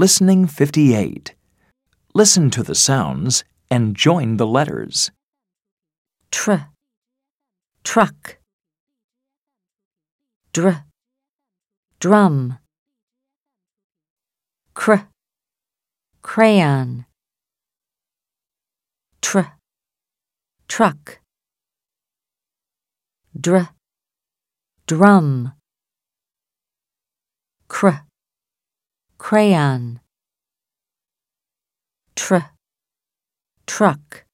Listening 58. Listen to the sounds and join the letters. tr, truck, dr, drum, cr, crayon, tr, truck, dr, drum, cr, crayon, tr, truck.